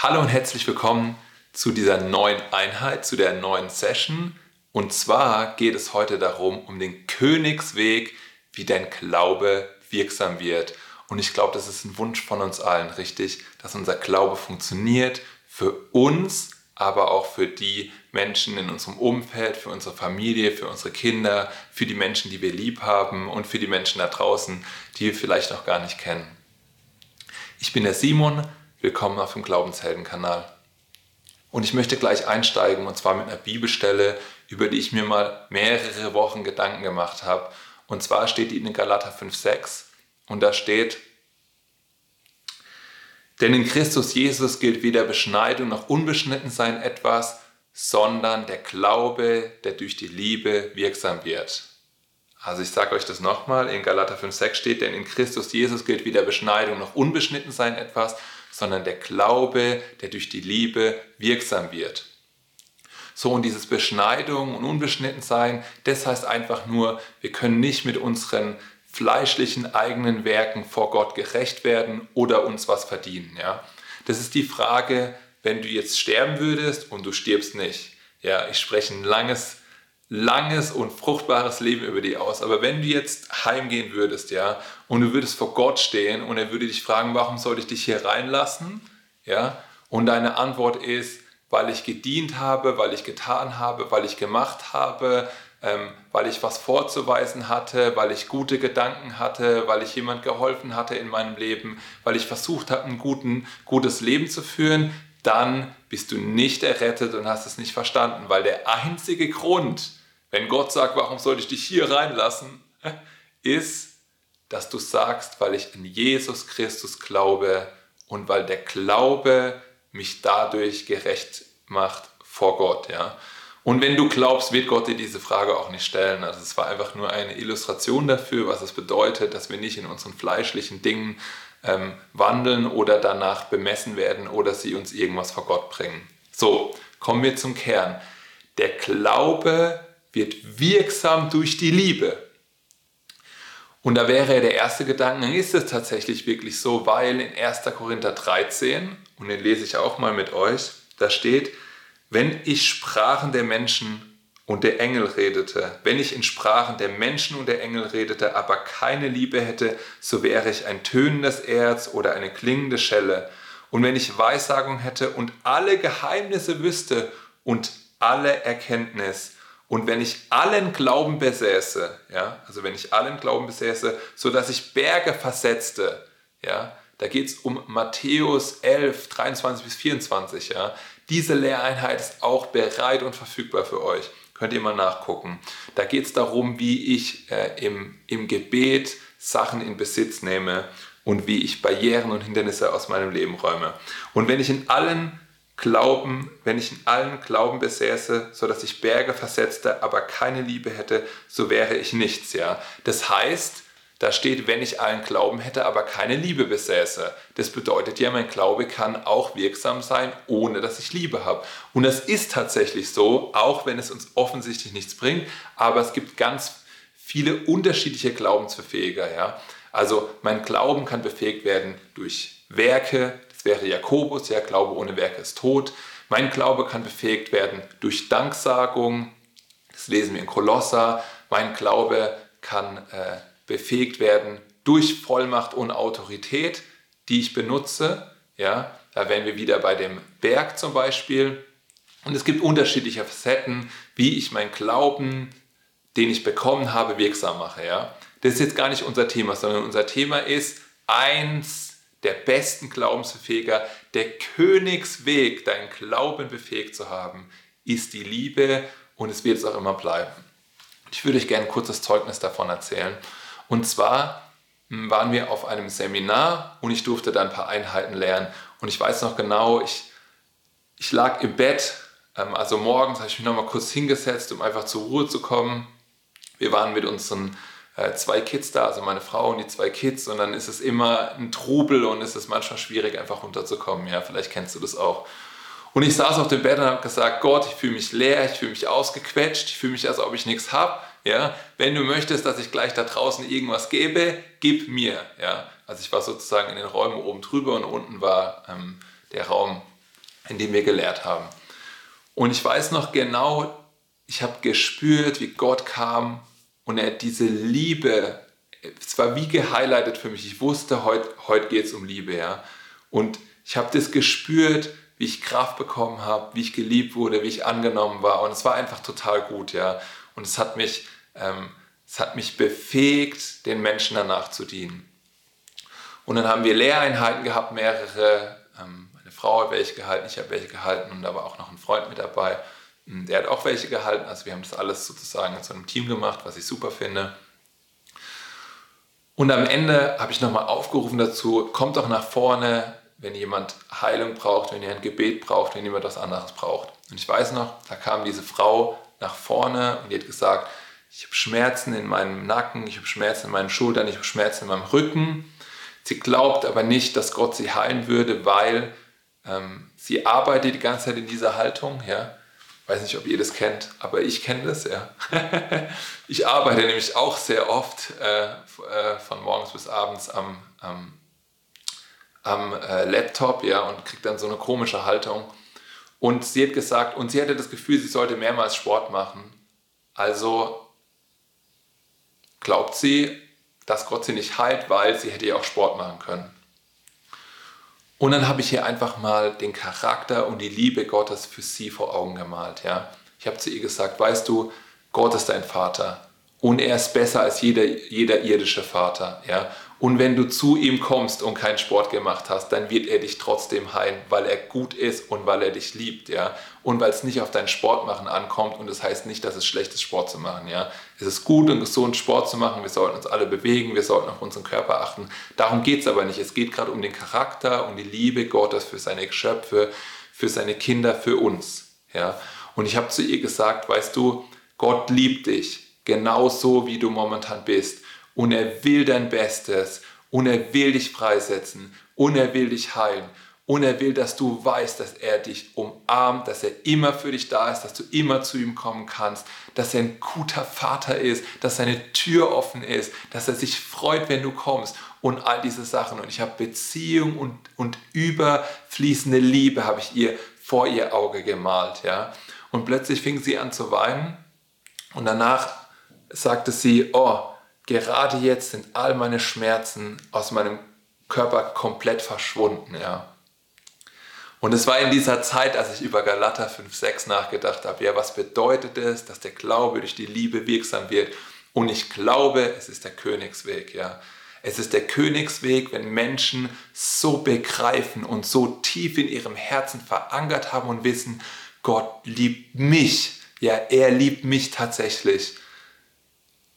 Hallo und herzlich willkommen zu dieser neuen Einheit, zu der neuen Session. Und zwar geht es heute darum, um den Königsweg, wie dein Glaube wirksam wird. Und ich glaube, das ist ein Wunsch von uns allen, richtig, dass unser Glaube funktioniert für uns, aber auch für die Menschen in unserem Umfeld, für unsere Familie, für unsere Kinder, für die Menschen, die wir lieb haben und für die Menschen da draußen, die wir vielleicht noch gar nicht kennen. Ich bin der Simon, willkommen auf dem Glaubenshelden-Kanal. Und ich möchte gleich einsteigen und zwar mit einer Bibelstelle, über die ich mir mal mehrere Wochen Gedanken gemacht habe. Und zwar steht die in Galater 5,6 und da steht, denn in Christus Jesus gilt weder Beschneidung noch Unbeschnittensein etwas, sondern der Glaube, der durch die Liebe wirksam wird. Also ich sage euch das nochmal, in Galater 5,6 steht, denn in Christus Jesus gilt weder Beschneidung noch Unbeschnittensein etwas, sondern der Glaube, der durch die Liebe wirksam wird. So, und dieses Beschneidung und Unbeschnittensein, das heißt einfach nur, wir können nicht mit unseren fleischlichen eigenen Werken vor Gott gerecht werden oder uns was verdienen. Ja? Das ist die Frage, wenn du jetzt sterben würdest und du stirbst nicht. Ja, ich spreche ein langes, langes und fruchtbares Leben über dich aus. Aber wenn du jetzt heimgehen würdest, ja, und du würdest vor Gott stehen und er würde dich fragen, warum soll ich dich hier reinlassen? Ja, und deine Antwort ist, weil ich gedient habe, weil ich getan habe, weil ich gemacht habe, ähm, weil ich was vorzuweisen hatte, weil ich gute Gedanken hatte, weil ich jemand geholfen hatte in meinem Leben, weil ich versucht habe, ein guten, gutes Leben zu führen, dann bist du nicht errettet und hast es nicht verstanden, weil der einzige Grund, wenn Gott sagt, warum soll ich dich hier reinlassen, ist, dass du sagst, weil ich an Jesus Christus glaube und weil der Glaube mich dadurch gerecht macht vor Gott, ja. Und wenn du glaubst, wird Gott dir diese Frage auch nicht stellen. Also es war einfach nur eine Illustration dafür, was es bedeutet, dass wir nicht in unseren fleischlichen Dingen ähm, wandeln oder danach bemessen werden oder sie uns irgendwas vor Gott bringen. So, kommen wir zum Kern. Der Glaube wird wirksam durch die Liebe. Und da wäre der erste Gedanke, ist es tatsächlich wirklich so, weil in 1. Korinther 13, und den lese ich auch mal mit euch, da steht, wenn ich Sprachen der Menschen und der Engel redete, wenn ich in Sprachen der Menschen und der Engel redete, aber keine Liebe hätte, so wäre ich ein tönendes Erz oder eine klingende Schelle. Und wenn ich Weissagung hätte und alle Geheimnisse wüsste und alle Erkenntnis, und wenn ich allen Glauben besäße, ja, also wenn ich allen Glauben besäße, so dass ich Berge versetzte, ja, da geht es um Matthäus 11, 23 bis 24, ja, diese Lehreinheit ist auch bereit und verfügbar für euch. Könnt ihr mal nachgucken. Da geht es darum, wie ich äh, im, im Gebet Sachen in Besitz nehme und wie ich Barrieren und Hindernisse aus meinem Leben räume. Und wenn ich in allen Glauben, wenn ich in allen Glauben besäße, so dass ich Berge versetzte, aber keine Liebe hätte, so wäre ich nichts, ja. Das heißt, da steht, wenn ich allen Glauben hätte, aber keine Liebe besäße. Das bedeutet ja, mein Glaube kann auch wirksam sein, ohne dass ich Liebe habe. Und das ist tatsächlich so, auch wenn es uns offensichtlich nichts bringt. Aber es gibt ganz viele unterschiedliche Glaubensbefähiger. Ja? Also mein Glauben kann befähigt werden durch Werke. Wäre Jakobus, ja, Glaube ohne Werke ist tot. Mein Glaube kann befähigt werden durch Danksagung. Das lesen wir in Kolosser. Mein Glaube kann äh, befähigt werden durch Vollmacht und Autorität, die ich benutze. Ja, da wären wir wieder bei dem Berg zum Beispiel. Und es gibt unterschiedliche Facetten, wie ich meinen Glauben, den ich bekommen habe, wirksam mache. Ja. Das ist jetzt gar nicht unser Thema, sondern unser Thema ist eins der besten Glaubensbefähiger, der Königsweg, deinen Glauben befähigt zu haben, ist die Liebe und es wird es auch immer bleiben. Ich würde euch gerne ein kurzes Zeugnis davon erzählen. Und zwar hm, waren wir auf einem Seminar und ich durfte da ein paar Einheiten lernen. Und ich weiß noch genau, ich, ich lag im Bett, ähm, also morgens habe ich mich nochmal kurz hingesetzt, um einfach zur Ruhe zu kommen. Wir waren mit unseren zwei Kids da, also meine Frau und die zwei Kids, und dann ist es immer ein Trubel und es ist manchmal schwierig, einfach runterzukommen. Ja, vielleicht kennst du das auch. Und ich saß auf dem Bett und habe gesagt, Gott, ich fühle mich leer, ich fühle mich ausgequetscht, ich fühle mich, als ob ich nichts habe. Ja, wenn du möchtest, dass ich gleich da draußen irgendwas gebe, gib mir. Ja, also ich war sozusagen in den Räumen oben drüber und unten war ähm, der Raum in dem wir gelehrt haben. Und ich weiß noch genau, ich habe gespürt, wie Gott kam und er diese Liebe, es war wie gehighlightet für mich. Ich wusste, heute, heute geht es um Liebe, ja. Und ich habe das gespürt, wie ich Kraft bekommen habe, wie ich geliebt wurde, wie ich angenommen war. Und es war einfach total gut, ja. Und es hat mich, ähm, es hat mich befähigt, den Menschen danach zu dienen. Und dann haben wir Lehreinheiten gehabt, mehrere. Ähm, meine Frau hat welche gehalten, ich habe welche gehalten und da war auch noch ein Freund mit dabei. Hm, der hat auch welche gehalten. Also wir haben das alles sozusagen in so einem Team gemacht, was ich super finde. Und am Ende habe ich nochmal aufgerufen dazu, kommt doch nach vorne, wenn jemand Heilung braucht, wenn ihr ein Gebet braucht, wenn jemand was anderes braucht. Und ich weiß noch, da kam diese Frau nach vorne und die hat gesagt, ich habe Schmerzen in meinem Nacken, ich habe Schmerzen in meinen Schultern, ich habe Schmerzen in meinem Rücken. Sie glaubt aber nicht, dass Gott sie heilen würde, weil ähm, sie arbeitet die ganze Zeit in dieser Haltung. Ja? Weiß nicht, ob ihr das kennt, aber ich kenne das ja. ich arbeite nämlich auch sehr oft äh, äh, von morgens bis abends am, am am äh, Laptop ja, und kriegt dann so eine komische Haltung. Und sie hat gesagt, und sie hatte das Gefühl, sie sollte mehrmals Sport machen. Also glaubt sie, dass Gott sie nicht heilt, weil sie hätte ja auch Sport machen können. Und dann habe ich hier einfach mal den Charakter und die Liebe Gottes für sie vor Augen gemalt. Ja. Ich habe zu ihr gesagt, weißt du, Gott ist dein Vater und er ist besser als jeder, jeder irdische Vater. Ja. Und wenn du zu ihm kommst und keinen Sport gemacht hast, dann wird er dich trotzdem heilen, weil er gut ist und weil er dich liebt, ja. Und weil es nicht auf dein Sportmachen ankommt und das heißt nicht, dass es schlecht ist, Sport zu machen, ja. Es ist gut und gesund, Sport zu machen. Wir sollten uns alle bewegen, wir sollten auf unseren Körper achten. Darum geht es aber nicht. Es geht gerade um den Charakter und die Liebe Gottes für seine Geschöpfe, für seine Kinder, für uns, ja. Und ich habe zu ihr gesagt, weißt du, Gott liebt dich genauso, wie du momentan bist und er will dein Bestes und er will dich freisetzen und er will dich heilen und er will, dass du weißt, dass er dich umarmt, dass er immer für dich da ist, dass du immer zu ihm kommen kannst, dass er ein guter Vater ist, dass seine Tür offen ist, dass er sich freut, wenn du kommst und all diese Sachen. Und ich habe Beziehung und, und überfließende Liebe habe ich ihr vor ihr Auge gemalt. Ja? Und plötzlich fing sie an zu weinen und danach sagte sie, oh, gerade jetzt sind all meine Schmerzen aus meinem Körper komplett verschwunden, ja. Und es war in dieser Zeit, als ich über Galater 5,6 nachgedacht habe, ja, was bedeutet es, dass der Glaube durch die Liebe wirksam wird? Und ich glaube, es ist der Königsweg, ja. Es ist der Königsweg, wenn Menschen so begreifen und so tief in ihrem Herzen verankert haben und wissen, Gott liebt mich, ja, er liebt mich tatsächlich.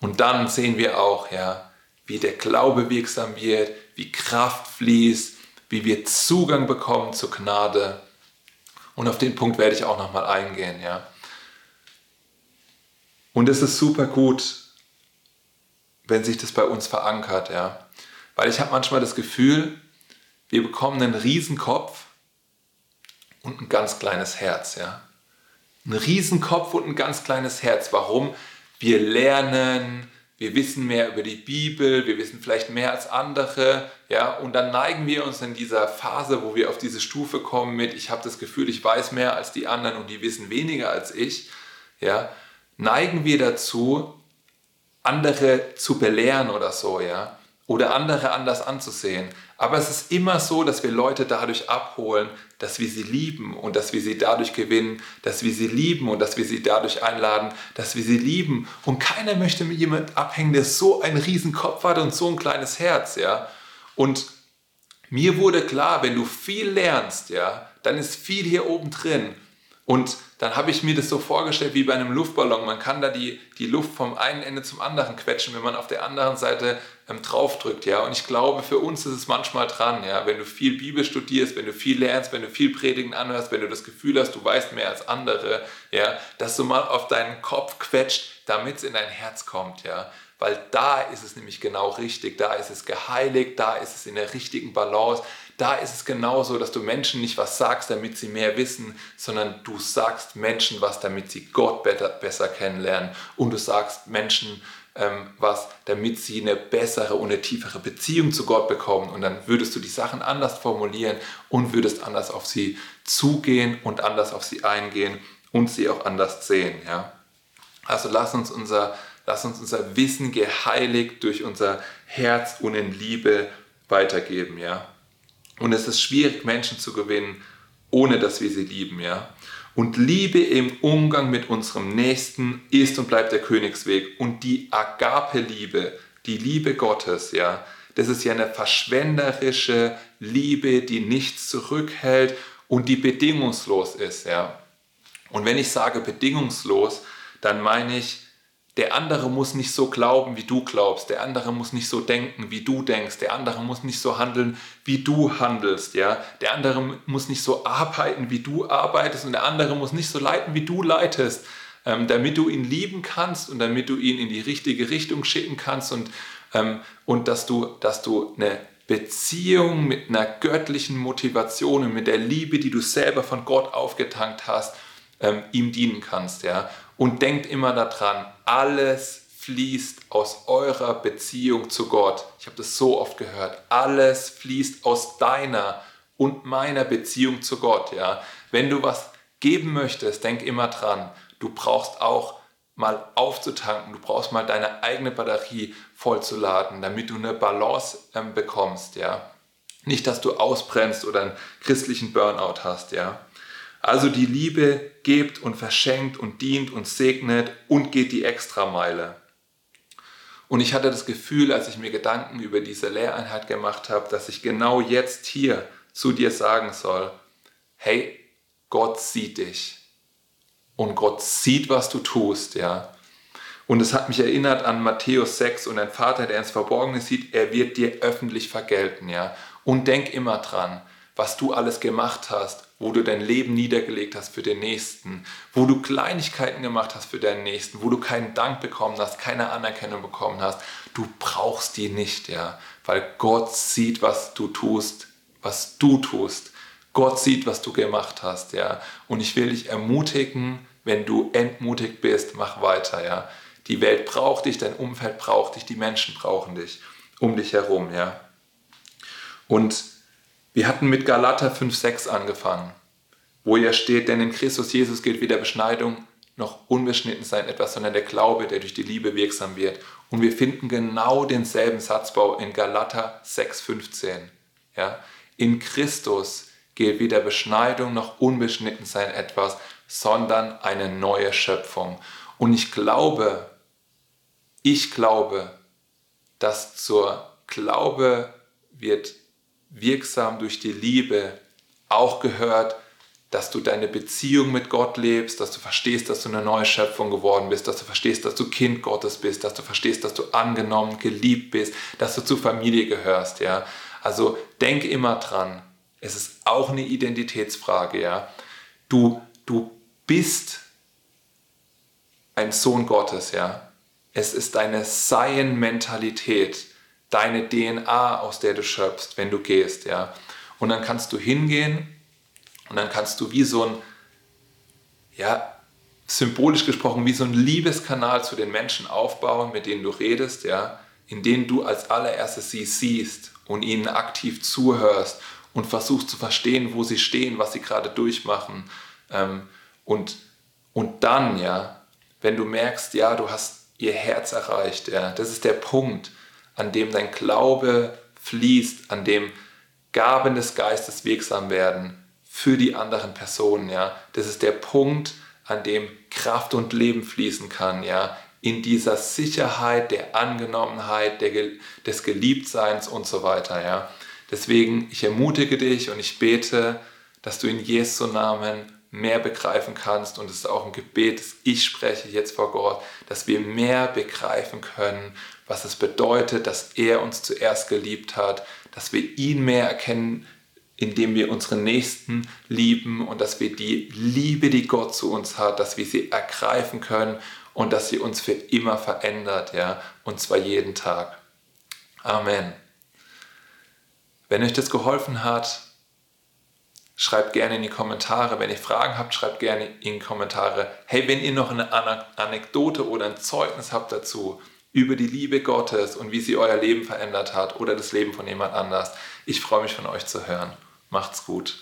Und dann sehen wir auch, ja, wie der Glaube wirksam wird, wie Kraft fließt, wie wir Zugang bekommen zur Gnade. Und auf den Punkt werde ich auch nochmal eingehen, ja. Und es ist super gut, wenn sich das bei uns verankert, ja. Weil ich habe manchmal das Gefühl, wir bekommen einen Riesenkopf und ein ganz kleines Herz, ja. Ein Riesenkopf und ein ganz kleines Herz. Warum? Wir lernen, wir wissen mehr über die Bibel, wir wissen vielleicht mehr als andere, ja, und dann neigen wir uns in dieser Phase, wo wir auf diese Stufe kommen mit, ich habe das Gefühl, ich weiß mehr als die anderen und die wissen weniger als ich, ja, neigen wir dazu, andere zu belehren oder so, ja, oder andere anders anzusehen. Aber es ist immer so, dass wir Leute dadurch abholen, dass wir sie lieben und dass wir sie dadurch gewinnen, dass wir sie lieben und dass wir sie dadurch einladen, dass wir sie lieben. Und keiner möchte mit jemandem abhängen, der so einen riesen Kopf hat und so ein kleines Herz, ja. Und mir wurde klar, wenn du viel lernst, ja, dann ist viel hier oben drin. Und dann habe ich mir das so vorgestellt wie bei einem Luftballon. Man kann da die, die Luft vom einen Ende zum anderen quetschen, wenn man auf der anderen Seite ähm, draufdrückt. Ja? Und ich glaube, für uns ist es manchmal dran, ja? wenn du viel Bibel studierst, wenn du viel lernst, wenn du viel Predigen anhörst, wenn du das Gefühl hast, du weißt mehr als andere, ja? dass du mal auf deinen Kopf quetscht, damit es in dein Herz kommt. Ja? Weil da ist es nämlich genau richtig, da ist es geheiligt, da ist es in der richtigen Balance da ist es genauso, dass du Menschen nicht was sagst, damit sie mehr wissen, sondern du sagst Menschen was, damit sie Gott besser, kennenlernen. Und du sagst Menschen ähm, was, damit sie eine bessere und eine tiefere Beziehung zu Gott bekommen. Und dann würdest du die Sachen anders formulieren und würdest anders auf sie zugehen und anders auf sie eingehen und sie auch anders sehen. Ja? Also lass uns unser, lass uns unser Wissen geheiligt durch unser Herz und in Liebe weitergeben. Ja? Und es ist schwierig, Menschen zu gewinnen, ohne dass wir sie lieben. Ja? Und Liebe im Umgang mit unserem Nächsten ist und bleibt der Königsweg. Und die Agape-Liebe, die Liebe Gottes, ja, das ist ja eine verschwenderische Liebe, die nichts zurückhält und die bedingungslos ist, ja. Und wenn ich sage bedingungslos, dann meine ich, der andere muss nicht so glauben, wie du glaubst. Der andere muss nicht so denken, wie du denkst. Der andere muss nicht so handeln, wie du handelst. Ja? Der andere muss nicht so arbeiten, wie du arbeitest. Und der andere muss nicht so leiten, wie du leitest. Ähm, damit du ihn lieben kannst und damit du ihn in die richtige Richtung schicken kannst und, ähm, und dass, du, dass du eine Beziehung mit einer göttlichen Motivation und mit der Liebe, die du selber von Gott aufgetankt hast, ähm, ihm dienen kannst. Ja? Und denkt immer daran, alles fließt aus eurer Beziehung zu Gott. Ich habe das so oft gehört. Alles fließt aus deiner und meiner Beziehung zu Gott. Ja? Wenn du was geben möchtest, denk immer dran, du brauchst auch mal aufzutanken, du brauchst mal deine eigene Batterie vollzuladen, damit du eine Balance ähm, bekommst. Ja? Nicht, dass du ausbrennst oder einen christlichen Burnout hast. Ja? Also die Liebe gebt und verschenkt und dient und segnet und geht die Extrameile. Und ich hatte das Gefühl, als ich mir Gedanken über diese Lehreinheit gemacht habe, dass ich genau jetzt hier zu dir sagen soll, hey, Gott sieht dich. Und Gott sieht, was du tust, ja. Und es hat mich erinnert an Matthäus 6 und ein Vater, der ins Verborgene sieht, er wird dir öffentlich vergelten, ja. Und denk immer dran, was du alles gemacht hast, wo du dein Leben niedergelegt hast für den Nächsten, wo du Kleinigkeiten gemacht hast für deinen Nächsten, wo du keinen Dank bekommen hast, keine Anerkennung bekommen hast, du brauchst die nicht, ja, weil Gott sieht, was du tust, was du tust. Gott sieht, was du gemacht hast, ja. Und ich will dich ermutigen, wenn du entmutigt bist, mach weiter, ja. Die Welt braucht dich, dein Umfeld braucht dich, die Menschen brauchen dich um dich herum, ja. Und wir hatten mit Galater 5,6 angefangen, wo ja steht, denn in Christus Jesus gilt weder Beschneidung noch unbeschnitten sein etwas, sondern der Glaube, der durch die Liebe wirksam wird. Und wir finden genau denselben Satzbau in Galater 6,15. Ja? In Christus gilt weder Beschneidung noch unbeschnitten sein etwas, sondern eine neue Schöpfung. Und ich glaube, ich glaube, dass zur Glaube wird wirksam durch die Liebe auch gehört, dass du deine Beziehung mit Gott lebst, dass du verstehst, dass du eine neue Schöpfung geworden bist, dass du verstehst, dass du Kind Gottes bist, dass du verstehst, dass du angenommen, geliebt bist, dass du zur Familie gehörst, ja. Also denk immer dran, es ist auch eine Identitätsfrage, ja. Du, du bist ein Sohn Gottes, ja. Es ist deine Sein-Mentalität deine DNA, aus der du schöpfst, wenn du gehst, ja. Und dann kannst du hingehen und dann kannst du wie so ein, ja, symbolisch gesprochen, wie so ein Liebeskanal zu den Menschen aufbauen, mit denen du redest, ja, in denen du als allererstes sie siehst und ihnen aktiv zuhörst und versuchst zu verstehen, wo sie stehen, was sie gerade durchmachen. Ähm, und, und dann, ja, wenn du merkst, ja, du hast ihr Herz erreicht, ja, das ist der Punkt, an dem dein Glaube fließt, an dem Gaben des Geistes wirksam werden für die anderen Personen, ja. Das ist der Punkt, an dem Kraft und Leben fließen kann, ja. In dieser Sicherheit der Angenommenheit, der, des Geliebtseins und so weiter, ja. Deswegen, ich ermutige dich und ich bete, dass du in Jesu Namen mehr begreifen kannst. Und es ist auch ein Gebet, das ich spreche jetzt vor Gott, dass wir mehr begreifen können, was es bedeutet, dass er uns zuerst geliebt hat, dass wir ihn mehr erkennen, indem wir unsere Nächsten lieben und dass wir die Liebe, die Gott zu uns hat, dass wir sie ergreifen können und dass sie uns für immer verändert, ja, und zwar jeden Tag. Amen. Wenn euch das geholfen hat, schreibt gerne in die Kommentare. Wenn ihr Fragen habt, schreibt gerne in die Kommentare. Hey, wenn ihr noch eine Anekdote oder ein Zeugnis habt dazu, über die Liebe Gottes und wie sie euer Leben verändert hat oder das Leben von jemand anders. Ich freue mich von euch zu hören. Macht's gut.